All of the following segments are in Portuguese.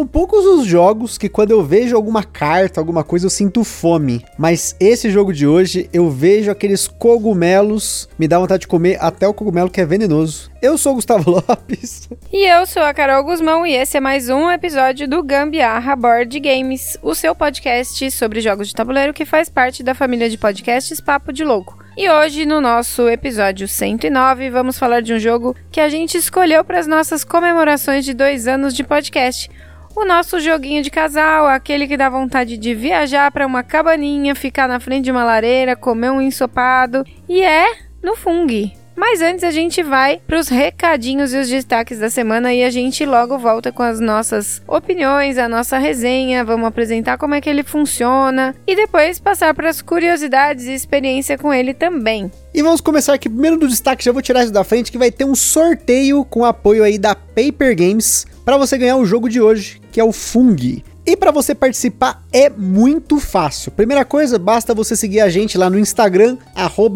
São poucos os jogos que quando eu vejo alguma carta, alguma coisa, eu sinto fome. Mas esse jogo de hoje, eu vejo aqueles cogumelos, me dá vontade de comer até o cogumelo que é venenoso. Eu sou o Gustavo Lopes. E eu sou a Carol Guzmão e esse é mais um episódio do Gambiarra Board Games, o seu podcast sobre jogos de tabuleiro que faz parte da família de podcasts Papo de Louco. E hoje, no nosso episódio 109, vamos falar de um jogo que a gente escolheu para as nossas comemorações de dois anos de podcast o nosso joguinho de casal, aquele que dá vontade de viajar para uma cabaninha, ficar na frente de uma lareira, comer um ensopado, e é no Fung. Mas antes a gente vai para os recadinhos e os destaques da semana e a gente logo volta com as nossas opiniões, a nossa resenha, vamos apresentar como é que ele funciona e depois passar para as curiosidades e experiência com ele também. E vamos começar aqui primeiro do destaque, já vou tirar isso da frente, que vai ter um sorteio com apoio aí da Paper Games para você ganhar o jogo de hoje, que é o Fung. E para você participar é muito fácil. Primeira coisa, basta você seguir a gente lá no Instagram,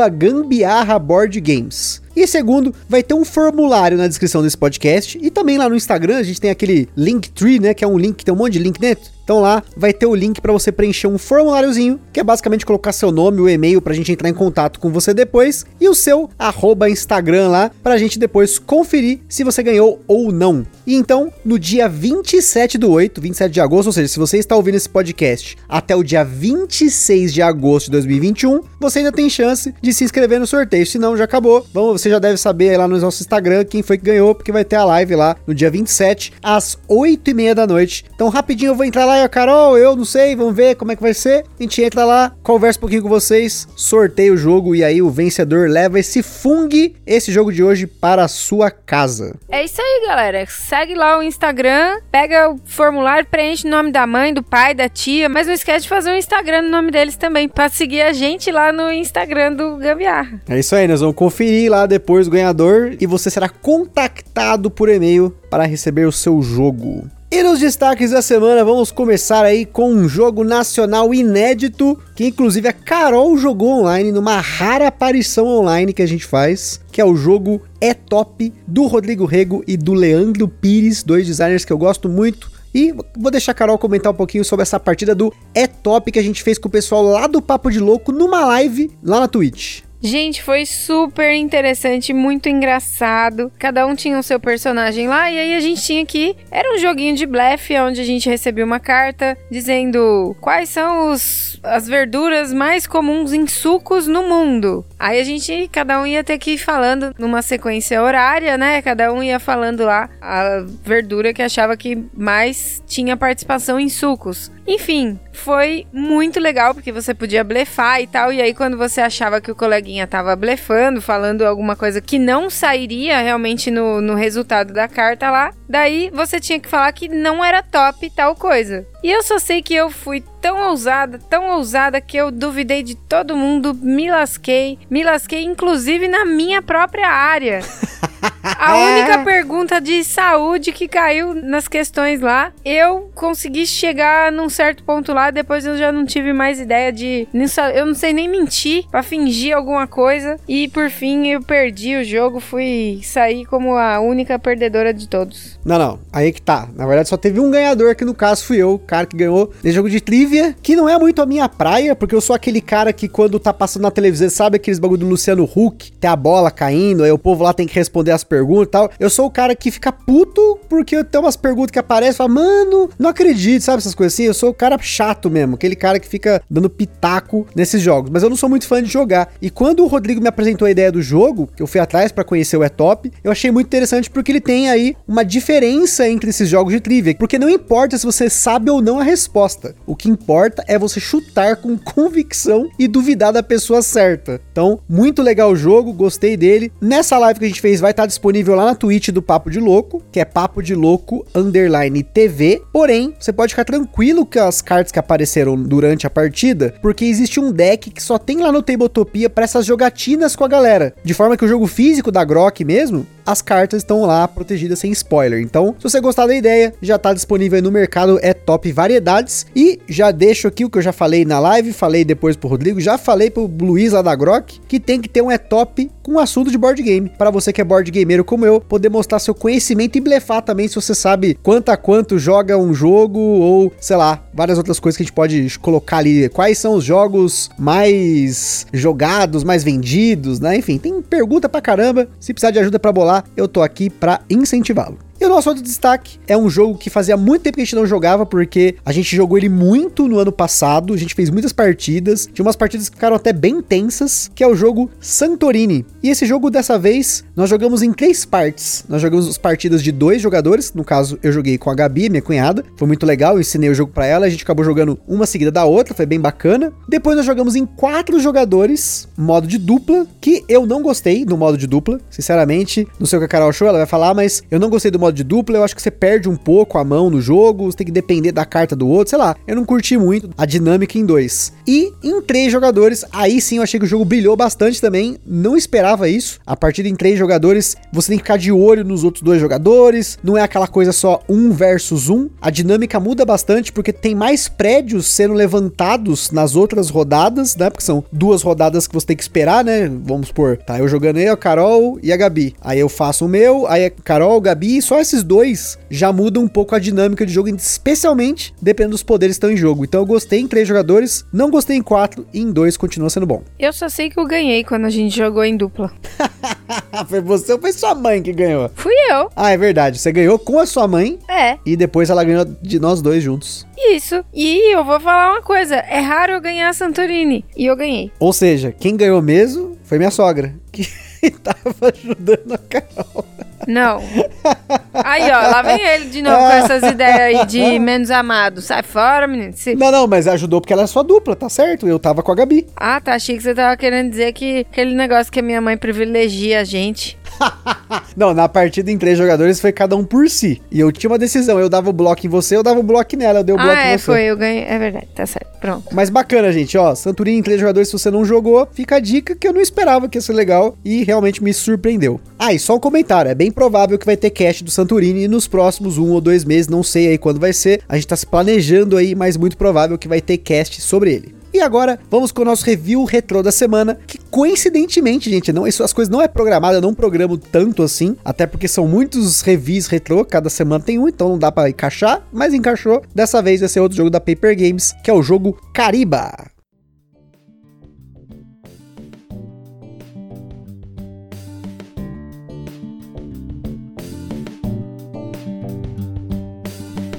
gambiarraboardgames. E segundo, vai ter um formulário na descrição desse podcast e também lá no Instagram a gente tem aquele Linktree, né, que é um link que tem um monte de link dentro. Então lá vai ter o link para você preencher um formuláriozinho, que é basicamente colocar seu nome, o e-mail pra gente entrar em contato com você depois e o seu arroba Instagram lá pra gente depois conferir se você ganhou ou não. E então, no dia 27 do 8, 27 de agosto, ou seja, se você está ouvindo esse podcast até o dia 26 de agosto de 2021, você ainda tem chance de se inscrever no sorteio. Se não, já acabou. Vamos, você já deve saber lá no nosso Instagram quem foi que ganhou, porque vai ter a live lá no dia 27, às 8 e meia da noite. Então, rapidinho eu vou entrar lá lá, a Carol, eu não sei, vamos ver como é que vai ser. A gente entra lá, conversa um pouquinho com vocês, sorteia o jogo e aí o vencedor leva esse Fung, esse jogo de hoje, para a sua casa. É isso aí, galera. Segue lá o Instagram, pega o formulário, preenche o nome da mãe, do pai, da tia, mas não esquece de fazer um Instagram no nome deles também, para seguir a gente lá no Instagram do Gambiarra. É isso aí, nós vamos conferir lá depois o ganhador e você será contactado por e-mail para receber o seu jogo. E nos destaques da semana, vamos começar aí com um jogo nacional inédito, que inclusive a Carol jogou online, numa rara aparição online que a gente faz, que é o jogo É Top, do Rodrigo Rego e do Leandro Pires, dois designers que eu gosto muito. E vou deixar a Carol comentar um pouquinho sobre essa partida do É Top que a gente fez com o pessoal lá do Papo de Louco numa live lá na Twitch. Gente, foi super interessante, muito engraçado. Cada um tinha o seu personagem lá e aí a gente tinha que era um joguinho de blefe onde a gente recebia uma carta dizendo quais são os as verduras mais comuns em sucos no mundo. Aí a gente cada um ia ter que ir falando numa sequência horária, né? Cada um ia falando lá a verdura que achava que mais tinha participação em sucos. Enfim, foi muito legal porque você podia blefar e tal. E aí, quando você achava que o coleguinha tava blefando, falando alguma coisa que não sairia realmente no, no resultado da carta lá, daí você tinha que falar que não era top tal coisa. E eu só sei que eu fui tão ousada, tão ousada que eu duvidei de todo mundo, me lasquei, me lasquei inclusive na minha própria área. A única pergunta de saúde que caiu nas questões lá, eu consegui chegar num certo ponto lá, depois eu já não tive mais ideia de. Eu não sei nem mentir pra fingir alguma coisa. E por fim eu perdi o jogo, fui sair como a única perdedora de todos. Não, não, aí que tá. Na verdade só teve um ganhador, que no caso fui eu, o cara que ganhou nesse jogo de trivia, que não é muito a minha praia, porque eu sou aquele cara que quando tá passando na televisão, sabe aqueles bagulho do Luciano Huck, tem a bola caindo, aí o povo lá tem que responder as perguntas e tal. Eu sou o cara que fica puto porque tem umas perguntas que aparecem e fala, mano, não acredito, sabe essas coisas assim? Eu sou o cara chato mesmo, aquele cara que fica dando pitaco nesses jogos. Mas eu não sou muito fã de jogar. E quando o Rodrigo me apresentou a ideia do jogo, que eu fui atrás para conhecer o E-Top, eu achei muito interessante porque ele tem aí uma diferença entre esses jogos de trivia. Porque não importa se você sabe ou não a resposta. O que importa é você chutar com convicção e duvidar da pessoa certa. Então, muito legal o jogo, gostei dele. Nessa live que a gente fez vai estar disponível lá na Twitch do Papo de Louco, que é Papo de Louco underline TV. Porém, você pode ficar tranquilo que as cartas que apareceram durante a partida, porque existe um deck que só tem lá no Tabletopia para essas jogatinas com a galera. De forma que o jogo físico da Grok mesmo, as cartas estão lá protegidas sem spoiler. Então, se você gostar da ideia, já tá disponível aí no mercado, é top variedades. E já deixo aqui o que eu já falei na live, falei depois pro Rodrigo, já falei pro Luiz lá da Grok, que tem que ter um é top com assunto de board game. Para você que é board gameiro como eu, poder mostrar seu conhecimento e blefar também se você sabe quanto a quanto joga um jogo ou, sei lá, várias outras coisas que a gente pode colocar ali. Quais são os jogos mais jogados, mais vendidos, né? Enfim, tem pergunta pra caramba. Se precisar de ajuda para bolar, eu tô aqui para incentivá-lo. O nosso outro destaque. É um jogo que fazia muito tempo que a gente não jogava, porque a gente jogou ele muito no ano passado, a gente fez muitas partidas, tinha umas partidas que ficaram até bem tensas, que é o jogo Santorini. E esse jogo, dessa vez, nós jogamos em três partes. Nós jogamos as partidas de dois jogadores, no caso, eu joguei com a Gabi, minha cunhada, foi muito legal, eu ensinei o jogo para ela, a gente acabou jogando uma seguida da outra, foi bem bacana. Depois nós jogamos em quatro jogadores, modo de dupla, que eu não gostei do modo de dupla, sinceramente, não sei o que a Carol achou, ela vai falar, mas eu não gostei do modo de dupla, eu acho que você perde um pouco a mão no jogo, você tem que depender da carta do outro, sei lá. Eu não curti muito a dinâmica em dois. E em três jogadores, aí sim eu achei que o jogo brilhou bastante também. Não esperava isso. A partida em três jogadores, você tem que ficar de olho nos outros dois jogadores. Não é aquela coisa só um versus um. A dinâmica muda bastante porque tem mais prédios sendo levantados nas outras rodadas, né? Porque são duas rodadas que você tem que esperar, né? Vamos por, tá? Eu jogando eu, a Carol e a Gabi. Aí eu faço o meu, aí a Carol, Gabi, só esses dois já mudam um pouco a dinâmica de jogo, especialmente dependendo dos poderes que estão em jogo. Então eu gostei em três jogadores, não gostei em quatro e em dois continua sendo bom. Eu só sei que eu ganhei quando a gente jogou em dupla. foi você ou foi sua mãe que ganhou? Fui eu. Ah, é verdade. Você ganhou com a sua mãe. É. E depois ela ganhou de nós dois juntos. Isso. E eu vou falar uma coisa: é raro eu ganhar a Santorini. E eu ganhei. Ou seja, quem ganhou mesmo foi minha sogra. Que tava ajudando a Carol. Não. Aí, ó, lá vem ele de novo com essas ideias aí de menos amado. Sai fora, menino. Se... Não, não, mas ajudou porque ela é sua dupla, tá certo? Eu tava com a Gabi. Ah, tá. Achei que você tava querendo dizer que aquele negócio que a minha mãe privilegia a gente. não, na partida em três jogadores foi cada um por si. E eu tinha uma decisão. Eu dava o bloco em você, eu dava o bloco nela. Eu dei o bloco ah, em é, você. foi. Eu ganhei. É verdade. Tá certo. Pronto. Mas bacana, gente. Ó, Santurini em três jogadores, se você não jogou, fica a dica que eu não esperava que ia ser legal. E realmente me surpreendeu. Ah, e só um comentário. É bem provável que vai ter cast do Santurini nos próximos um ou dois meses. Não sei aí quando vai ser. A gente tá se planejando aí, mas muito provável que vai ter cast sobre ele. E agora, vamos com o nosso review retrô da semana, que coincidentemente, gente, não, isso, as coisas não é programada, eu não programo tanto assim, até porque são muitos reviews retrô, cada semana tem um, então não dá para encaixar, mas encaixou. Dessa vez vai ser outro jogo da Paper Games, que é o jogo Cariba.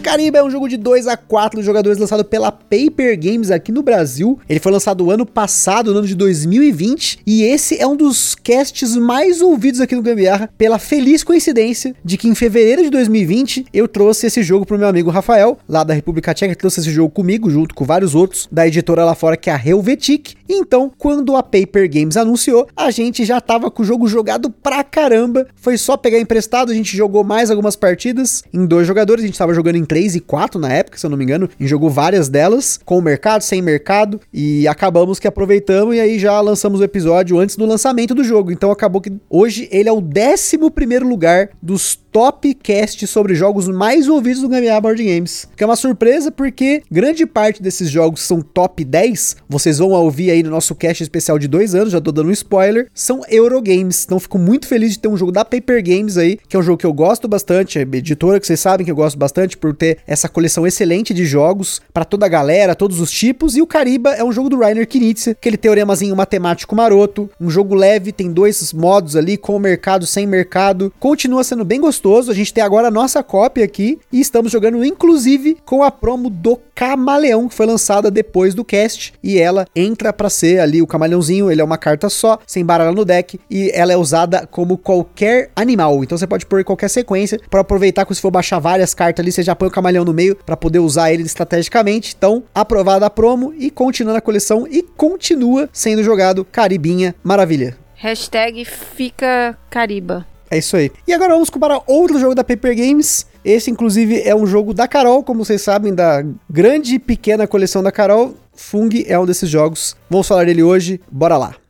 Caribe é um jogo de 2 a 4 jogadores lançado pela Paper Games aqui no Brasil. Ele foi lançado ano passado, no ano de 2020, e esse é um dos casts mais ouvidos aqui no Gambiarra, pela feliz coincidência de que em fevereiro de 2020 eu trouxe esse jogo pro meu amigo Rafael, lá da República Tcheca, trouxe esse jogo comigo, junto com vários outros da editora lá fora, que é a Helvetic. Então, quando a Paper Games anunciou, a gente já tava com o jogo jogado pra caramba. Foi só pegar emprestado, a gente jogou mais algumas partidas em dois jogadores, a gente tava jogando em 3 e 4 na época, se eu não me engano, e jogou várias delas, com o mercado, sem mercado, e acabamos que aproveitamos e aí já lançamos o episódio antes do lançamento do jogo. Então acabou que hoje ele é o 11 primeiro lugar dos top cast sobre jogos mais ouvidos do Gambiarra Board Games. Que é uma surpresa porque grande parte desses jogos são top 10, vocês vão ouvir aí no nosso cast especial de dois anos, já tô dando um spoiler, são Eurogames. Então fico muito feliz de ter um jogo da Paper Games aí, que é um jogo que eu gosto bastante, é editora que vocês sabem que eu gosto bastante por ter essa coleção excelente de jogos para toda a galera, todos os tipos. E o Cariba é um jogo do Rainer Knizia, aquele teoremazinho matemático maroto, um jogo leve, tem dois modos ali, com mercado, sem mercado. Continua sendo bem gostoso. A gente tem agora a nossa cópia aqui e estamos jogando inclusive com a promo do Camaleão, que foi lançada depois do cast. E ela entra para ser ali o camaleãozinho, ele é uma carta só, sem baralho no deck, e ela é usada como qualquer animal. Então você pode pôr qualquer sequência para aproveitar que se for baixar várias cartas ali, você já põe o camaleão no meio para poder usar ele estrategicamente. Então, aprovada a promo e continuando a coleção e continua sendo jogado Caribinha, maravilha. Hashtag fica Cariba. É isso aí. E agora vamos para outro jogo da Paper Games. Esse, inclusive, é um jogo da Carol, como vocês sabem, da grande e pequena coleção da Carol. Fung é um desses jogos. Vamos falar dele hoje. Bora lá.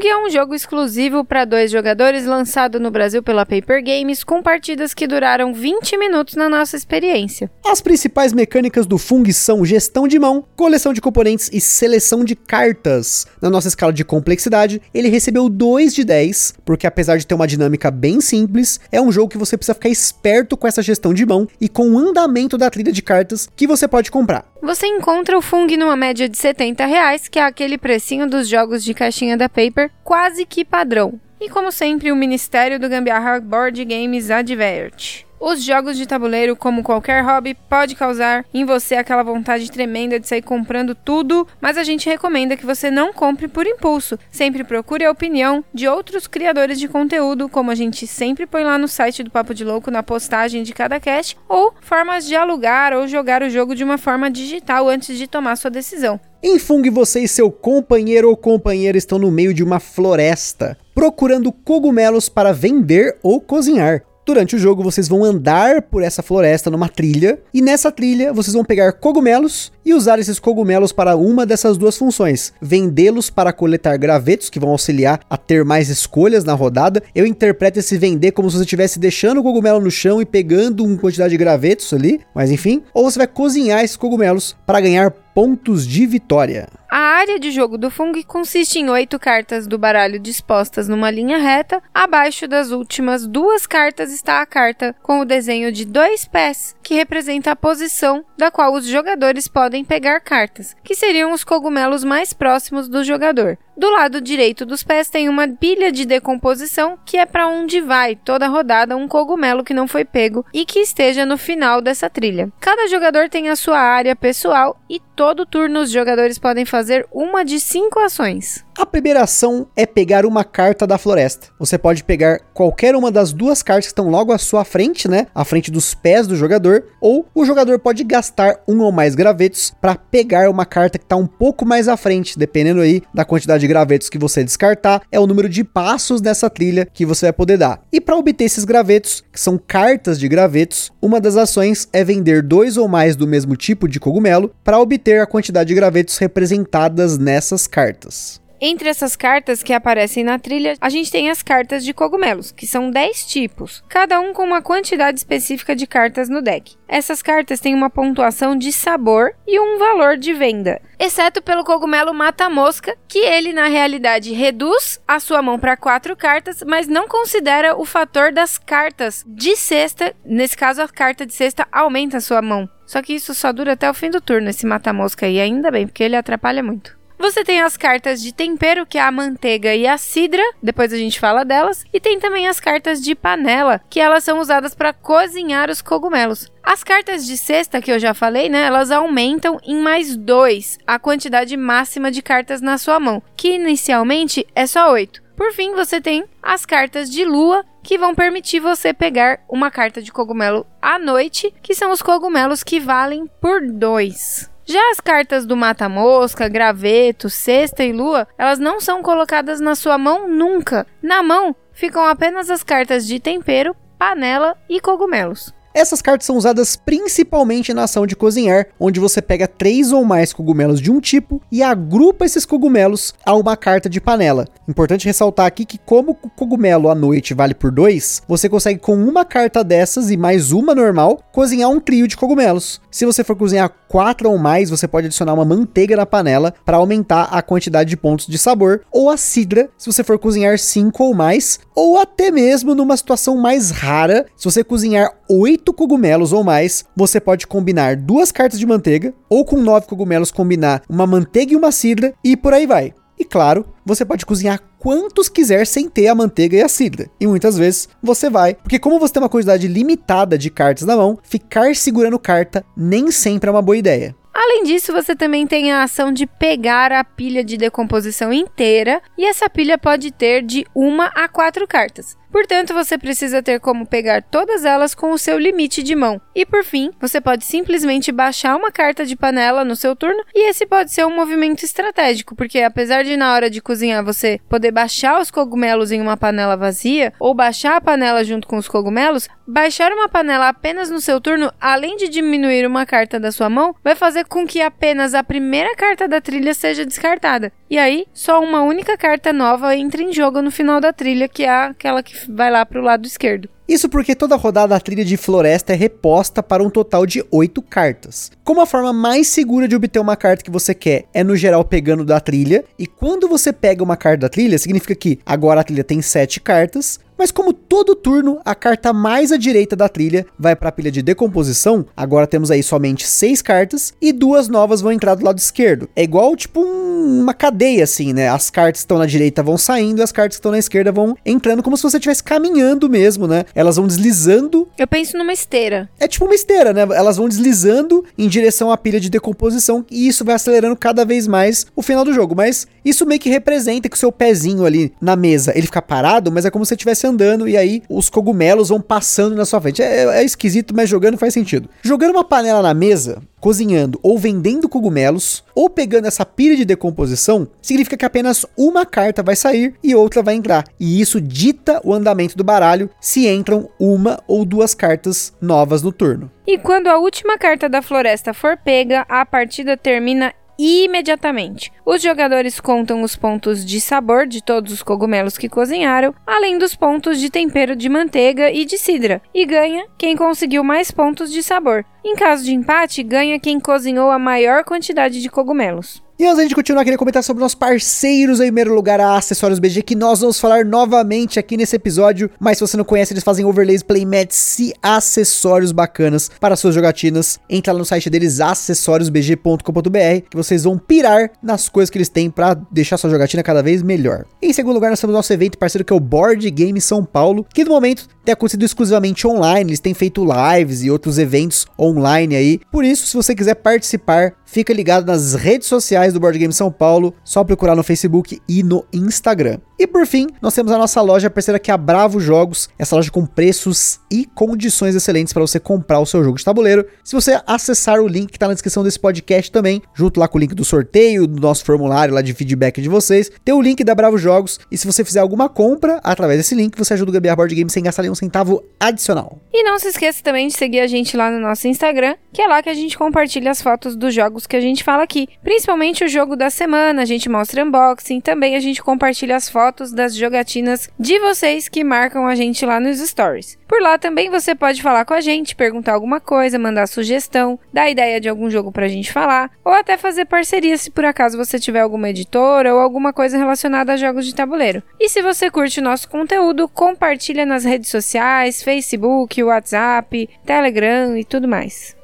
Fung é um jogo exclusivo para dois jogadores lançado no Brasil pela Paper Games, com partidas que duraram 20 minutos na nossa experiência. As principais mecânicas do Fung são gestão de mão, coleção de componentes e seleção de cartas. Na nossa escala de complexidade, ele recebeu 2 de 10, porque apesar de ter uma dinâmica bem simples, é um jogo que você precisa ficar esperto com essa gestão de mão e com o andamento da trilha de cartas que você pode comprar. Você encontra o Fung numa média de 70 reais, que é aquele precinho dos jogos de caixinha da Paper, quase que padrão. E como sempre, o Ministério do Gambiarra Board Games adverte. Os jogos de tabuleiro, como qualquer hobby, pode causar em você aquela vontade tremenda de sair comprando tudo, mas a gente recomenda que você não compre por impulso. Sempre procure a opinião de outros criadores de conteúdo, como a gente sempre põe lá no site do Papo de Louco na postagem de cada cast, ou formas de alugar ou jogar o jogo de uma forma digital antes de tomar sua decisão. Em Fung, você e seu companheiro ou companheira estão no meio de uma floresta, procurando cogumelos para vender ou cozinhar. Durante o jogo, vocês vão andar por essa floresta numa trilha, e nessa trilha vocês vão pegar cogumelos e usar esses cogumelos para uma dessas duas funções: vendê-los para coletar gravetos, que vão auxiliar a ter mais escolhas na rodada. Eu interpreto esse vender como se você estivesse deixando o cogumelo no chão e pegando uma quantidade de gravetos ali, mas enfim. Ou você vai cozinhar esses cogumelos para ganhar pontos de vitória. A área de jogo do Fung consiste em oito cartas do baralho dispostas numa linha reta. Abaixo das últimas duas cartas está a carta com o desenho de dois pés, que representa a posição da qual os jogadores podem pegar cartas, que seriam os cogumelos mais próximos do jogador. Do lado direito dos pés tem uma pilha de decomposição, que é para onde vai toda rodada um cogumelo que não foi pego e que esteja no final dessa trilha. Cada jogador tem a sua área pessoal e todo turno os jogadores podem fazer uma de cinco ações. A primeira ação é pegar uma carta da floresta. Você pode pegar qualquer uma das duas cartas que estão logo à sua frente, né? À frente dos pés do jogador, ou o jogador pode gastar um ou mais gravetos para pegar uma carta que está um pouco mais à frente, dependendo aí da quantidade de gravetos que você descartar, é o número de passos nessa trilha que você vai poder dar. E para obter esses gravetos, que são cartas de gravetos, uma das ações é vender dois ou mais do mesmo tipo de cogumelo para obter a quantidade de gravetos representadas nessas cartas. Entre essas cartas que aparecem na trilha, a gente tem as cartas de cogumelos, que são 10 tipos, cada um com uma quantidade específica de cartas no deck. Essas cartas têm uma pontuação de sabor e um valor de venda, exceto pelo cogumelo mata-mosca, que ele na realidade reduz a sua mão para quatro cartas, mas não considera o fator das cartas de cesta. Nesse caso, a carta de cesta aumenta a sua mão. Só que isso só dura até o fim do turno, esse mata-mosca aí, ainda bem, porque ele atrapalha muito. Você tem as cartas de tempero, que é a manteiga e a cidra, depois a gente fala delas, e tem também as cartas de panela, que elas são usadas para cozinhar os cogumelos. As cartas de cesta, que eu já falei, né, elas aumentam em mais 2 a quantidade máxima de cartas na sua mão, que inicialmente é só 8. Por fim, você tem as cartas de lua, que vão permitir você pegar uma carta de cogumelo à noite, que são os cogumelos que valem por 2. Já as cartas do mata-mosca, graveto, cesta e lua, elas não são colocadas na sua mão nunca. Na mão ficam apenas as cartas de tempero, panela e cogumelos. Essas cartas são usadas principalmente na ação de cozinhar, onde você pega três ou mais cogumelos de um tipo e agrupa esses cogumelos a uma carta de panela. Importante ressaltar aqui que como o cogumelo à noite vale por dois, você consegue com uma carta dessas e mais uma normal, cozinhar um trio de cogumelos. Se você for cozinhar quatro ou mais, você pode adicionar uma manteiga na panela para aumentar a quantidade de pontos de sabor, ou a cidra, se você for cozinhar cinco ou mais, ou até mesmo numa situação mais rara, se você cozinhar oito cogumelos ou mais, você pode combinar duas cartas de manteiga, ou com nove cogumelos combinar uma manteiga e uma cidra, e por aí vai. E claro, você pode cozinhar quantos quiser sem ter a manteiga e a cidra. E muitas vezes você vai, porque como você tem uma quantidade limitada de cartas na mão, ficar segurando carta nem sempre é uma boa ideia. Além disso, você também tem a ação de pegar a pilha de decomposição inteira, e essa pilha pode ter de uma a quatro cartas. Portanto, você precisa ter como pegar todas elas com o seu limite de mão. E por fim, você pode simplesmente baixar uma carta de panela no seu turno, e esse pode ser um movimento estratégico, porque apesar de na hora de cozinhar você poder baixar os cogumelos em uma panela vazia ou baixar a panela junto com os cogumelos, baixar uma panela apenas no seu turno, além de diminuir uma carta da sua mão, vai fazer com que apenas a primeira carta da trilha seja descartada. E aí, só uma única carta nova entra em jogo no final da trilha, que é aquela que vai lá pro lado esquerdo. Isso porque toda rodada a trilha de floresta é reposta para um total de 8 cartas. Como a forma mais segura de obter uma carta que você quer é no geral pegando da trilha, e quando você pega uma carta da trilha, significa que agora a trilha tem 7 cartas, mas como todo turno, a carta mais à direita da trilha vai para a pilha de decomposição, agora temos aí somente 6 cartas e duas novas vão entrar do lado esquerdo. É igual tipo um, uma cadeia assim, né? As cartas que estão na direita vão saindo e as cartas que estão na esquerda vão entrando como se você estivesse caminhando mesmo, né? Elas vão deslizando. Eu penso numa esteira. É tipo uma esteira, né? Elas vão deslizando em direção à pilha de decomposição e isso vai acelerando cada vez mais o final do jogo. Mas isso meio que representa que o seu pezinho ali na mesa, ele fica parado, mas é como se você estivesse andando e aí os cogumelos vão passando na sua frente. É, é esquisito, mas jogando faz sentido. Jogando uma panela na mesa, cozinhando ou vendendo cogumelos, ou pegando essa pilha de decomposição, significa que apenas uma carta vai sair e outra vai entrar. E isso dita o andamento do baralho se entram uma ou duas cartas novas no turno. E quando a última carta da floresta for pega, a partida termina imediatamente. Os jogadores contam os pontos de sabor de todos os cogumelos que cozinharam, além dos pontos de tempero de manteiga e de cidra, e ganha quem conseguiu mais pontos de sabor. Em caso de empate, ganha quem cozinhou a maior quantidade de cogumelos. E antes de continuar, queria comentar sobre nossos parceiros em primeiro lugar, a Acessórios BG, que nós vamos falar novamente aqui nesse episódio. Mas se você não conhece, eles fazem overlays, playmats e acessórios bacanas para suas jogatinas. Entra lá no site deles, acessoriosbg.com.br, que vocês vão pirar nas coisas que eles têm para deixar sua jogatina cada vez melhor. Em segundo lugar, nós temos nosso evento parceiro, que é o Board Game São Paulo, que no momento tem acontecido exclusivamente online. Eles têm feito lives e outros eventos online aí. Por isso, se você quiser participar, fica ligado nas redes sociais do Board Game São Paulo, só procurar no Facebook e no Instagram. E por fim, nós temos a nossa loja parceira que é a Bravo Jogos, essa loja com preços e condições excelentes para você comprar o seu jogo de tabuleiro. Se você acessar o link que está na descrição desse podcast também, junto lá com o link do sorteio, do nosso formulário lá de feedback de vocês, tem o link da Bravo Jogos e se você fizer alguma compra através desse link, você ajuda o Gabriel Board Game sem gastar nenhum centavo adicional. E não se esqueça também de seguir a gente lá no nosso Instagram, que é lá que a gente compartilha as fotos dos jogos que a gente fala aqui, principalmente o jogo da semana, a gente mostra unboxing, também a gente compartilha as fotos fotos das jogatinas de vocês que marcam a gente lá nos stories. Por lá também você pode falar com a gente, perguntar alguma coisa, mandar sugestão, dar ideia de algum jogo pra gente falar, ou até fazer parceria se por acaso você tiver alguma editora ou alguma coisa relacionada a jogos de tabuleiro. E se você curte o nosso conteúdo, compartilha nas redes sociais, Facebook, WhatsApp, Telegram e tudo mais.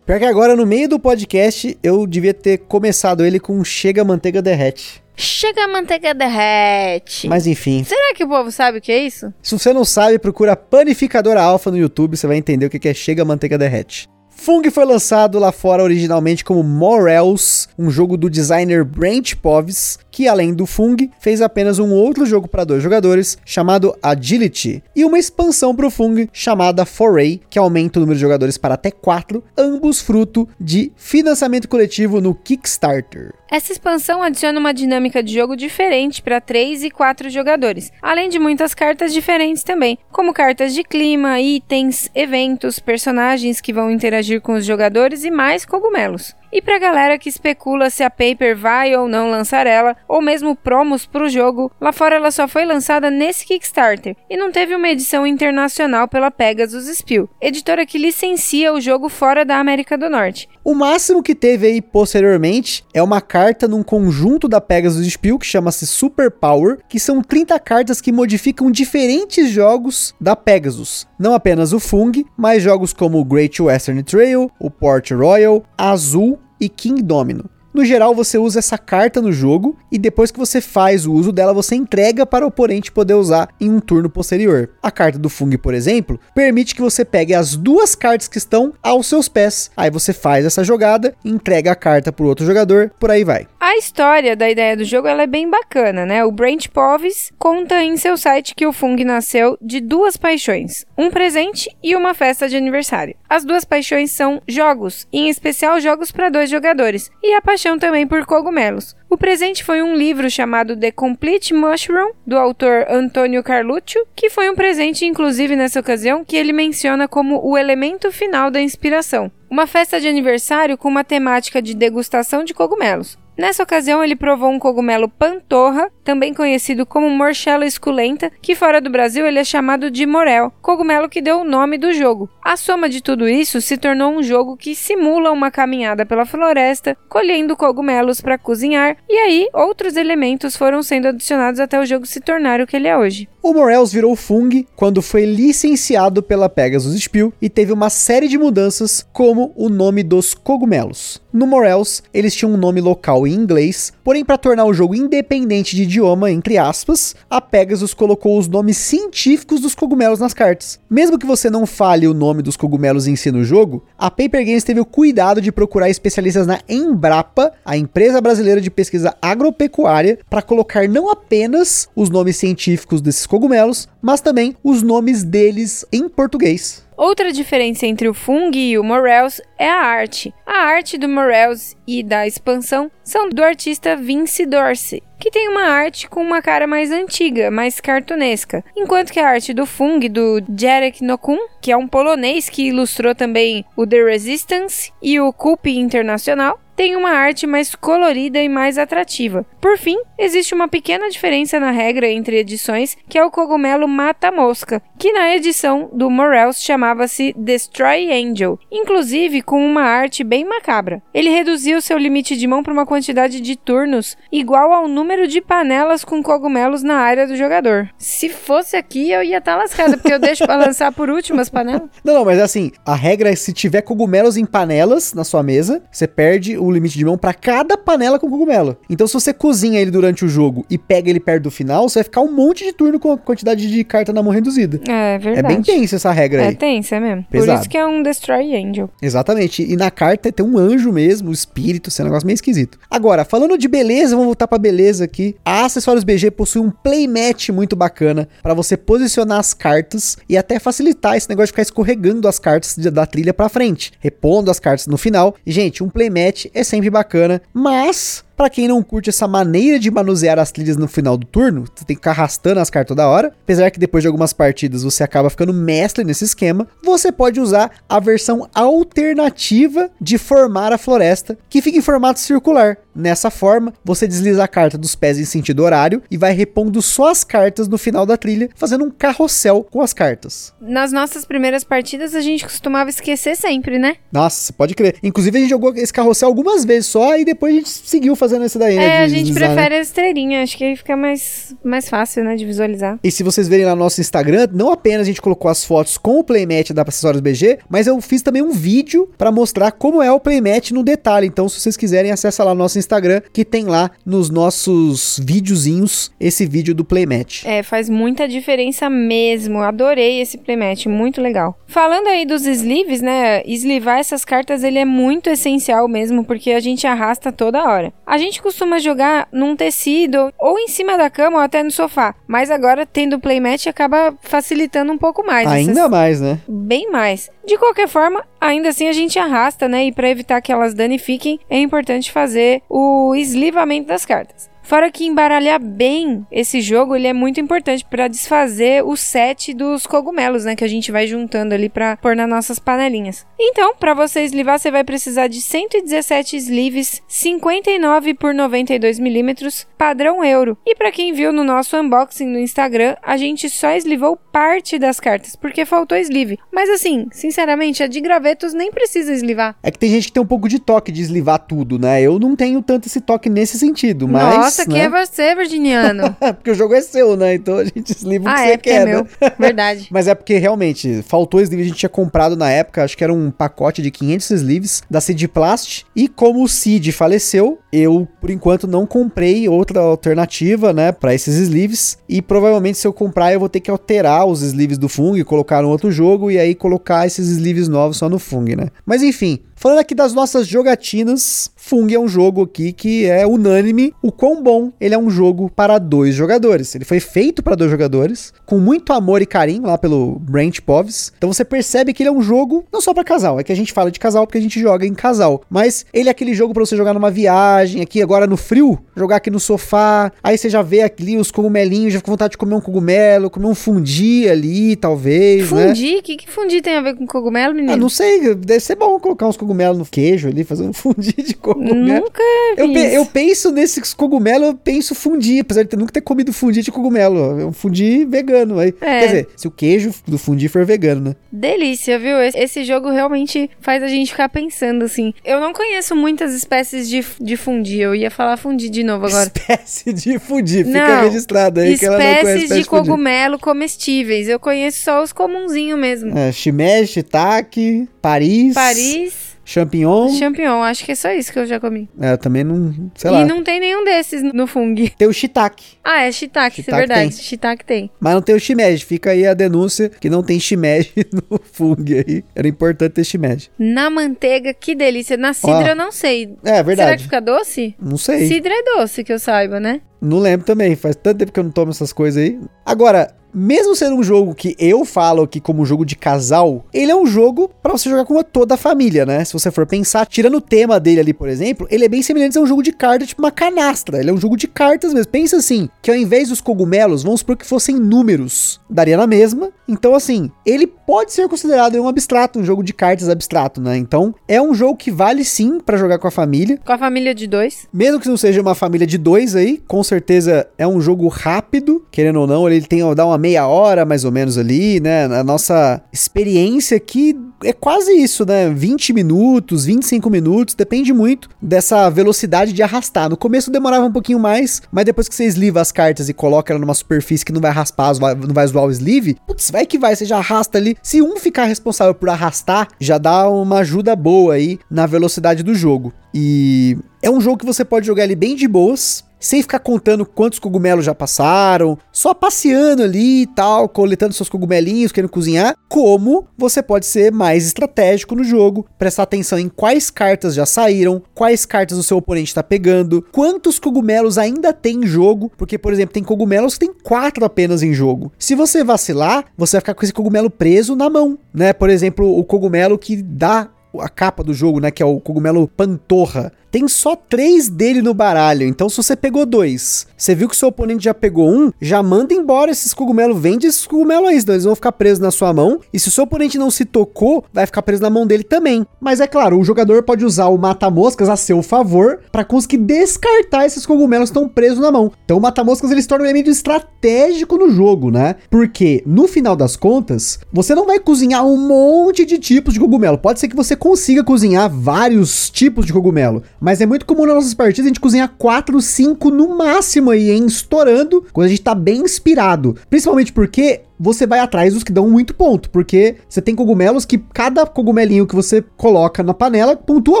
Pior que agora, no meio do podcast, eu devia ter começado ele com Chega Manteiga Derrete. Chega a manteiga derrete. Mas enfim. Será que o povo sabe o que é isso? Se você não sabe, procura Panificadora Alfa no YouTube, você vai entender o que é Chega Manteiga Derrete. Fung foi lançado lá fora originalmente como Morels, um jogo do designer Brent Povis, que além do Fung, fez apenas um outro jogo para dois jogadores, chamado Agility, e uma expansão para o Fung chamada Foray, que aumenta o número de jogadores para até 4, ambos fruto de financiamento coletivo no Kickstarter. Essa expansão adiciona uma dinâmica de jogo diferente para 3 e 4 jogadores, além de muitas cartas diferentes também, como cartas de clima, itens, eventos, personagens que vão interagir com os jogadores e mais cogumelos. E pra galera que especula se a Paper vai ou não lançar ela, ou mesmo promos pro jogo, lá fora ela só foi lançada nesse Kickstarter e não teve uma edição internacional pela Pegasus Spiel, editora que licencia o jogo fora da América do Norte. O máximo que teve aí posteriormente é uma carta num conjunto da Pegasus Spiel que chama-se Super Power, que são 30 cartas que modificam diferentes jogos da Pegasus. Não apenas o Fung, mas jogos como o Great Western Trail, o Port Royal, Azul e King Domino. No geral, você usa essa carta no jogo e depois que você faz o uso dela, você entrega para o oponente poder usar em um turno posterior. A carta do Fung, por exemplo, permite que você pegue as duas cartas que estão aos seus pés. Aí você faz essa jogada, entrega a carta para o outro jogador, por aí vai. A história da ideia do jogo é bem bacana, né? O Brent Povis conta em seu site que o Fung nasceu de duas paixões, um presente e uma festa de aniversário. As duas paixões são jogos, em especial jogos para dois jogadores, e a paixão também por cogumelos. O presente foi um livro chamado The Complete Mushroom, do autor Antônio Carluccio, que foi um presente, inclusive nessa ocasião, que ele menciona como o elemento final da inspiração. Uma festa de aniversário com uma temática de degustação de cogumelos. Nessa ocasião, ele provou um cogumelo pantorra, também conhecido como morchella esculenta, que fora do Brasil ele é chamado de morel, cogumelo que deu o nome do jogo. A soma de tudo isso se tornou um jogo que simula uma caminhada pela floresta, colhendo cogumelos para cozinhar, e aí outros elementos foram sendo adicionados até o jogo se tornar o que ele é hoje. O Morels virou Fung quando foi licenciado pela Pegasus Spiel e teve uma série de mudanças, como o nome dos cogumelos. No Morels, eles tinham um nome local em inglês, porém para tornar o jogo independente de idioma, entre aspas, a Pegasus colocou os nomes científicos dos cogumelos nas cartas. Mesmo que você não fale o nome dos cogumelos em si no jogo, a Paper Games teve o cuidado de procurar especialistas na Embrapa, a empresa brasileira de pesquisa agropecuária, para colocar não apenas os nomes científicos desses cogumelos, mas também os nomes deles em português. Outra diferença entre o Fung e o Morels é a arte. A arte do Morels e da expansão são do artista Vince Dorsey, que tem uma arte com uma cara mais antiga, mais cartunesca, enquanto que a arte do Fung do Jarek Nokun, que é um polonês que ilustrou também o The Resistance e o Coup Internacional, tem uma arte mais colorida e mais atrativa. Por fim, existe uma pequena diferença na regra entre edições, que é o cogumelo mata-mosca, que na edição do Morels chamava-se Destroy Angel, inclusive com uma arte bem macabra. Ele reduziu seu limite de mão para uma quantidade de turnos igual ao número de panelas com cogumelos na área do jogador. Se fosse aqui, eu ia estar tá porque eu deixo para lançar por último as panelas. Não, não, mas assim, a regra é se tiver cogumelos em panelas na sua mesa, você perde o limite de mão para cada panela com cogumelo. Então, se você cozinha ele durante o jogo e pega ele perto do final, você vai ficar um monte de turno com a quantidade de carta na mão reduzida. É verdade. É bem tensa essa regra é aí. É tensa mesmo. Pesado. Por isso que é um Destroy Angel. Exatamente. E na carta tem um anjo mesmo, o espírito, esse é um negócio meio esquisito. Agora, falando de beleza, vamos voltar pra beleza aqui. A Acessórios BG possui um playmat muito bacana para você posicionar as cartas e até facilitar esse negócio de ficar escorregando as cartas da trilha para frente, repondo as cartas no final. Gente, um playmat é sempre bacana, mas para quem não curte essa maneira de manusear as trilhas no final do turno, você tem que ficar arrastando as cartas toda hora. Apesar que depois de algumas partidas você acaba ficando mestre nesse esquema, você pode usar a versão alternativa de formar a floresta, que fica em formato circular. Nessa forma, você desliza a carta dos pés em sentido horário e vai repondo só as cartas no final da trilha, fazendo um carrossel com as cartas. Nas nossas primeiras partidas, a gente costumava esquecer sempre, né? Nossa, pode crer. Inclusive, a gente jogou esse carrossel algumas vezes só e depois a gente seguiu fazendo esse daí, né? É, a gente deslizar, prefere né? a estreirinha, acho que aí fica mais, mais fácil, né, de visualizar. E se vocês verem lá no nosso Instagram, não apenas a gente colocou as fotos com o playmat da Acessórios BG, mas eu fiz também um vídeo para mostrar como é o playmat no detalhe. Então, se vocês quiserem, acessa lá no nosso Instagram, que tem lá nos nossos videozinhos esse vídeo do playmat. É, faz muita diferença mesmo. Adorei esse playmat, muito legal. Falando aí dos sleeves, né? Eslivar essas cartas ele é muito essencial mesmo, porque a gente arrasta toda hora. A gente costuma jogar num tecido ou em cima da cama ou até no sofá, mas agora tendo playmat acaba facilitando um pouco mais. Ainda essas... mais, né? Bem mais. De qualquer forma, ainda assim a gente arrasta, né? E para evitar que elas danifiquem, é importante fazer o eslivamento das cartas. Fora que embaralhar bem esse jogo, ele é muito importante para desfazer o set dos cogumelos, né, que a gente vai juntando ali para pôr nas nossas panelinhas. Então, para você eslivar, você vai precisar de 117 sleeves 59 por 92 milímetros, padrão euro. E para quem viu no nosso unboxing no Instagram, a gente só eslivou parte das cartas, porque faltou sleeve. Mas assim, sinceramente, a de gravetos nem precisa eslivar. É que tem gente que tem um pouco de toque de eslivar tudo, né? Eu não tenho tanto esse toque nesse sentido, mas Nossa, nossa, né? quem é você, virginiano? porque o jogo é seu, né? Então a gente desliva o ah, que é, você é quer, é né? meu. Verdade. Mas é porque realmente faltou sleeve, a gente tinha comprado na época, acho que era um pacote de 500 sleeves da Seed Plast. E como o Cid faleceu, eu por enquanto não comprei outra alternativa, né, para esses sleeves. E provavelmente se eu comprar eu vou ter que alterar os sleeves do Fung, colocar no outro jogo e aí colocar esses sleeves novos só no Fung, né? Mas enfim, Falando aqui das nossas jogatinas, Fung é um jogo aqui que é unânime o quão bom ele é um jogo para dois jogadores. Ele foi feito para dois jogadores, com muito amor e carinho lá pelo Brent Poves. Então você percebe que ele é um jogo não só para casal, é que a gente fala de casal porque a gente joga em casal, mas ele é aquele jogo para você jogar numa viagem, aqui agora no frio, jogar aqui no sofá, aí você já vê ali os cogumelinhos, já fica com vontade de comer um cogumelo, comer um fundi ali, talvez, né? Fundi? O que, que fundi tem a ver com cogumelo, menino? Ah, não sei, deve ser bom colocar uns cogumelos no queijo ali, fazer um fundi de cogumelo. Nunca vi Eu, pe- eu penso nesses cogumelos, eu penso fundi, apesar de ter nunca ter comido fundi de cogumelo. É um fundi vegano. Aí. É. Quer dizer, se o queijo do fundi for vegano, né? Delícia, viu? Esse, jogo realmente faz a gente ficar pensando assim. Eu não conheço muitas espécies de, de fundi. Eu ia falar fundi de novo agora. Espécie de fundi, fica Não, registrado aí que ela não conhece Espécies espécie de cogumelo comestíveis. Eu conheço só os comunzinhos mesmo. É, shimeji, shiitake, Paris, Paris, champignon. champignon. Acho que é só isso que eu já comi. É, eu também não, sei e lá. não tem nenhum desses no fungi. Tem o shiitake, Ah, é shiitake, isso é verdade. tem. Shiitake tem. mas não tem o shimeji. Fica aí a denúncia que não tem shimeji no fungi aí. Era importante ter shimeji. Na manteiga, que delícia. Na cidra Ó, eu não sei. É, Será verdade. que fica doce? Não sei. Cidra é doce, que eu saiba, né? Não lembro também, faz tanto tempo que eu não tomo essas coisas aí. Agora, mesmo sendo um jogo que eu falo aqui como jogo de casal, ele é um jogo pra você jogar com toda a família, né? Se você for pensar, tirando o tema dele ali, por exemplo, ele é bem semelhante a um jogo de cartas, tipo uma canastra. Ele é um jogo de cartas mesmo. Pensa assim, que ao invés dos cogumelos, vamos supor que fossem números, daria na mesma. Então, assim, ele pode ser considerado um abstrato, um jogo de cartas abstrato, né? Então, é um jogo que vale sim pra jogar com a família. Com a família de dois. Mesmo que não seja uma família de dois aí, com certeza é um jogo rápido, querendo ou não, ele tem dá uma meia hora mais ou menos ali, né? A nossa experiência aqui é quase isso, né? 20 minutos, 25 minutos, depende muito dessa velocidade de arrastar. No começo demorava um pouquinho mais, mas depois que você esliva as cartas e coloca ela numa superfície que não vai raspar, não vai zoar o sleeve, putz, vai que vai, você já arrasta ali. Se um ficar responsável por arrastar, já dá uma ajuda boa aí na velocidade do jogo. E é um jogo que você pode jogar ele bem de boas, sem ficar contando quantos cogumelos já passaram, só passeando ali e tal, coletando seus cogumelinhos, querendo cozinhar, como você pode ser mais estratégico no jogo, prestar atenção em quais cartas já saíram, quais cartas o seu oponente está pegando, quantos cogumelos ainda tem em jogo, porque, por exemplo, tem cogumelos que tem quatro apenas em jogo. Se você vacilar, você vai ficar com esse cogumelo preso na mão, né? Por exemplo, o cogumelo que dá a capa do jogo, né, que é o cogumelo Pantorra. Tem só três dele no baralho, então se você pegou dois, você viu que seu oponente já pegou um, já manda embora esses cogumelos, vende esses cogumelos aí, senão eles vão ficar presos na sua mão, e se o seu oponente não se tocou, vai ficar preso na mão dele também. Mas é claro, o jogador pode usar o mata-moscas a seu favor para conseguir descartar esses cogumelos que estão presos na mão. Então o mata-moscas ele se torna um elemento estratégico no jogo, né? Porque no final das contas, você não vai cozinhar um monte de tipos de cogumelo. Pode ser que você consiga cozinhar vários tipos de cogumelo, mas é muito comum nas nossas partidas a gente cozinhar 4, 5 no máximo aí, hein? Estourando, quando a gente tá bem inspirado. Principalmente porque você vai atrás dos que dão muito ponto, porque você tem cogumelos que cada cogumelinho que você coloca na panela pontua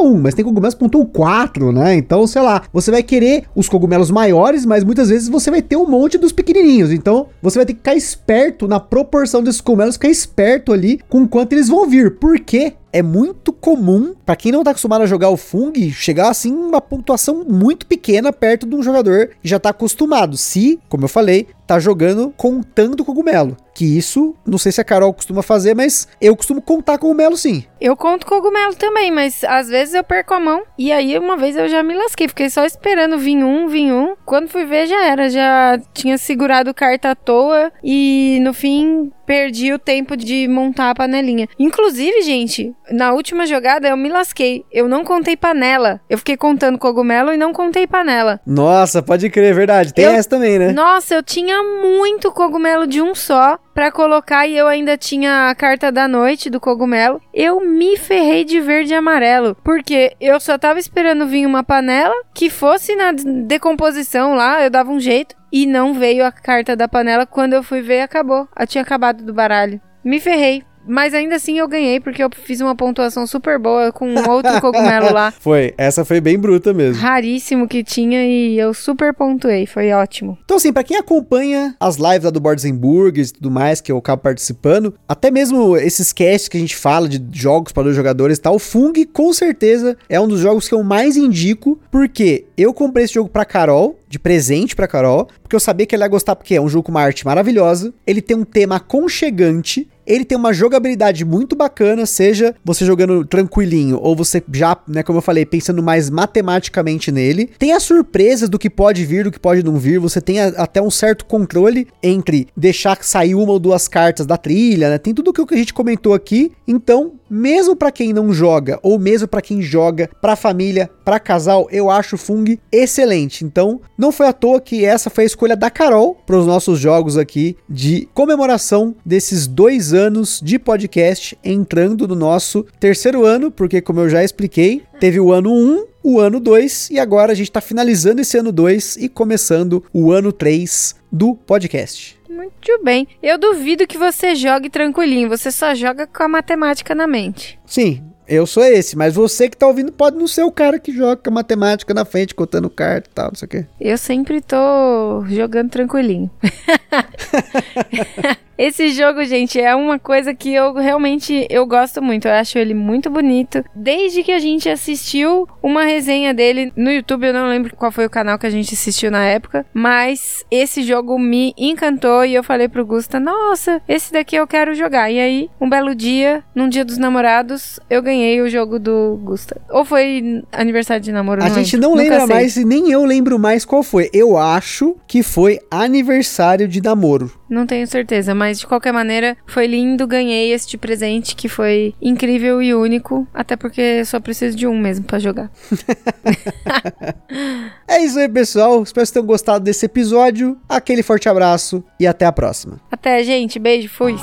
um, mas tem cogumelos que pontuam quatro, né? Então, sei lá, você vai querer os cogumelos maiores, mas muitas vezes você vai ter um monte dos pequenininhos. Então, você vai ter que ficar esperto na proporção desses cogumelos, ficar esperto ali com quanto eles vão vir, porque é muito comum, para quem não tá acostumado a jogar o Fung, chegar assim uma pontuação muito pequena perto de um jogador que já tá acostumado. Se, como eu falei, tá jogando contando cogumelo. Que isso, não sei se a Carol costuma fazer, mas eu costumo contar cogumelo sim. Eu conto cogumelo também, mas às vezes eu perco a mão. E aí uma vez eu já me lasquei. Fiquei só esperando vir um, vir um. Quando fui ver, já era. Já tinha segurado carta à toa. E no fim, perdi o tempo de montar a panelinha. Inclusive, gente, na última jogada eu me lasquei. Eu não contei panela. Eu fiquei contando cogumelo e não contei panela. Nossa, pode crer, é verdade. Tem Eu- essa também, né? Nossa, eu tinha muito cogumelo de um só pra colocar e eu ainda tinha a carta da noite do cogumelo. Eu me ferrei de verde e amarelo, porque eu só tava esperando vir uma panela que fosse na decomposição lá, eu dava um jeito e não veio a carta da panela. Quando eu fui ver, acabou. Eu tinha acabado do baralho. Me ferrei. Mas ainda assim eu ganhei porque eu fiz uma pontuação super boa com outro cogumelo lá. Foi, essa foi bem bruta mesmo. Raríssimo que tinha e eu super pontuei, foi ótimo. Então, assim, pra quem acompanha as lives lá do Boards Burgers e tudo mais, que eu acabo participando, até mesmo esses casts que a gente fala de jogos para dois jogadores e tal, o Fung com certeza é um dos jogos que eu mais indico, porque eu comprei esse jogo pra Carol, de presente pra Carol, porque eu sabia que ela ia gostar, porque é um jogo com uma arte maravilhosa, ele tem um tema aconchegante, ele tem uma jogabilidade muito bacana, seja você jogando tranquilinho ou você já, né, como eu falei, pensando mais matematicamente nele. Tem as surpresas do que pode vir, do que pode não vir. Você tem a, até um certo controle entre deixar sair uma ou duas cartas da trilha, né? Tem tudo o que a gente comentou aqui. Então, mesmo para quem não joga ou mesmo para quem joga, para família, para casal, eu acho o Fung excelente. Então, não foi à toa que essa foi a escolha da Carol para os nossos jogos aqui de comemoração desses dois anos de podcast entrando no nosso terceiro ano, porque como eu já expliquei, teve o ano 1, o ano 2 e agora a gente está finalizando esse ano 2 e começando o ano 3 do podcast. Muito bem. Eu duvido que você jogue tranquilinho, você só joga com a matemática na mente. Sim, eu sou esse, mas você que tá ouvindo pode não ser o cara que joga com a matemática na frente, contando carta e tal, não sei o quê. Eu sempre tô jogando tranquilinho. Esse jogo, gente, é uma coisa que eu realmente eu gosto muito. Eu acho ele muito bonito. Desde que a gente assistiu uma resenha dele no YouTube, eu não lembro qual foi o canal que a gente assistiu na época, mas esse jogo me encantou e eu falei pro Gusta: "Nossa, esse daqui eu quero jogar". E aí, um belo dia, num dia dos namorados, eu ganhei o jogo do Gusta. Ou foi aniversário de namoro, A não gente lembro. não Nunca lembra sei. mais e nem eu lembro mais qual foi. Eu acho que foi aniversário de namoro. Não tenho certeza, mas de qualquer maneira foi lindo, ganhei este presente que foi incrível e único, até porque só preciso de um mesmo pra jogar. É isso aí, pessoal. Espero que vocês tenham gostado desse episódio. Aquele forte abraço e até a próxima. Até, gente, beijo, fui.